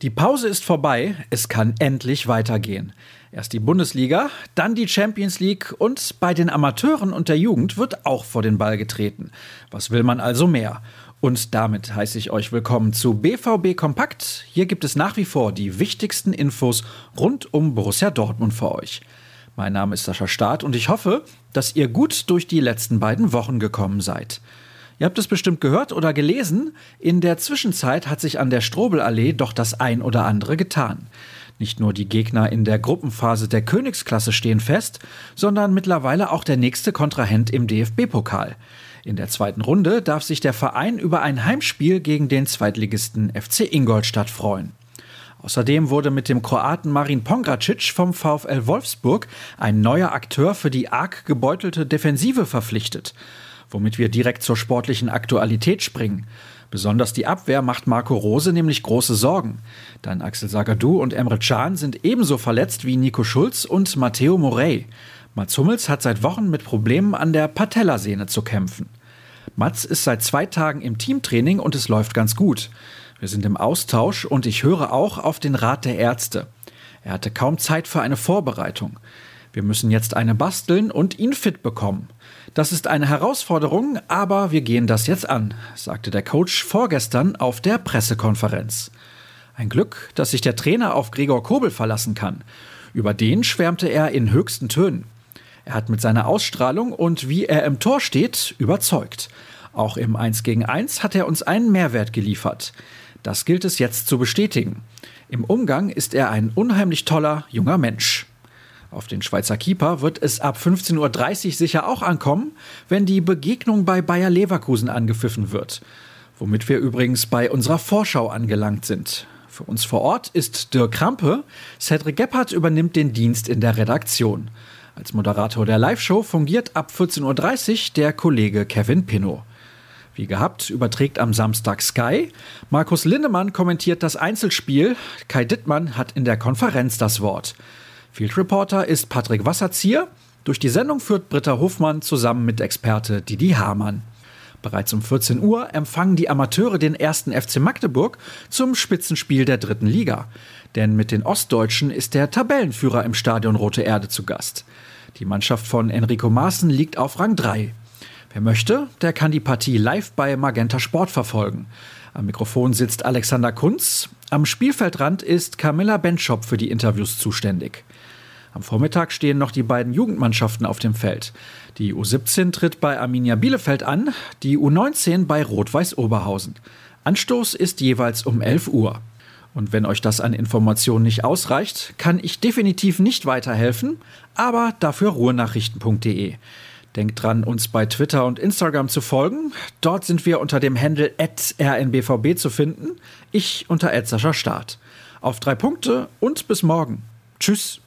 Die Pause ist vorbei, es kann endlich weitergehen. Erst die Bundesliga, dann die Champions League und bei den Amateuren und der Jugend wird auch vor den Ball getreten. Was will man also mehr? Und damit heiße ich euch willkommen zu BVB Kompakt. Hier gibt es nach wie vor die wichtigsten Infos rund um Borussia Dortmund für euch. Mein Name ist Sascha Staat und ich hoffe, dass ihr gut durch die letzten beiden Wochen gekommen seid. Ihr habt es bestimmt gehört oder gelesen. In der Zwischenzeit hat sich an der Strobelallee doch das ein oder andere getan. Nicht nur die Gegner in der Gruppenphase der Königsklasse stehen fest, sondern mittlerweile auch der nächste Kontrahent im DFB-Pokal. In der zweiten Runde darf sich der Verein über ein Heimspiel gegen den Zweitligisten FC Ingolstadt freuen. Außerdem wurde mit dem Kroaten Marin Pongracic vom VfL Wolfsburg ein neuer Akteur für die arg gebeutelte Defensive verpflichtet womit wir direkt zur sportlichen Aktualität springen. Besonders die Abwehr macht Marco Rose nämlich große Sorgen. Dann Axel Sagadou und Emre Can sind ebenso verletzt wie Nico Schulz und Matteo Morey. Mats Hummels hat seit Wochen mit Problemen an der Patellasehne zu kämpfen. Mats ist seit zwei Tagen im Teamtraining und es läuft ganz gut. Wir sind im Austausch und ich höre auch auf den Rat der Ärzte. Er hatte kaum Zeit für eine Vorbereitung. Wir müssen jetzt eine basteln und ihn fit bekommen. Das ist eine Herausforderung, aber wir gehen das jetzt an, sagte der Coach vorgestern auf der Pressekonferenz. Ein Glück, dass sich der Trainer auf Gregor Kobel verlassen kann. Über den schwärmte er in höchsten Tönen. Er hat mit seiner Ausstrahlung und wie er im Tor steht, überzeugt. Auch im 1 gegen 1 hat er uns einen Mehrwert geliefert. Das gilt es jetzt zu bestätigen. Im Umgang ist er ein unheimlich toller junger Mensch. Auf den Schweizer Keeper wird es ab 15.30 Uhr sicher auch ankommen, wenn die Begegnung bei Bayer Leverkusen angepfiffen wird. Womit wir übrigens bei unserer Vorschau angelangt sind. Für uns vor Ort ist Dirk Krampe. Cedric Gebhardt übernimmt den Dienst in der Redaktion. Als Moderator der Live-Show fungiert ab 14.30 Uhr der Kollege Kevin Pinnow. Wie gehabt überträgt am Samstag Sky. Markus Lindemann kommentiert das Einzelspiel. Kai Dittmann hat in der Konferenz das Wort. Field Reporter ist Patrick Wasserzieher. Durch die Sendung führt Britta Hofmann zusammen mit Experte Didi Hamann. Bereits um 14 Uhr empfangen die Amateure den ersten FC Magdeburg zum Spitzenspiel der dritten Liga. Denn mit den Ostdeutschen ist der Tabellenführer im Stadion Rote Erde zu Gast. Die Mannschaft von Enrico Maaßen liegt auf Rang 3. Wer möchte, der kann die Partie live bei Magenta Sport verfolgen. Am Mikrofon sitzt Alexander Kunz. Am Spielfeldrand ist Camilla Benschop für die Interviews zuständig. Am Vormittag stehen noch die beiden Jugendmannschaften auf dem Feld. Die U17 tritt bei Arminia Bielefeld an, die U19 bei Rot-Weiß Oberhausen. Anstoß ist jeweils um 11 Uhr. Und wenn euch das an Informationen nicht ausreicht, kann ich definitiv nicht weiterhelfen, aber dafür ruhenachrichten.de. Denkt dran, uns bei Twitter und Instagram zu folgen. Dort sind wir unter dem Handle rnbvb zu finden. Ich unter Start. Auf drei Punkte und bis morgen. Tschüss.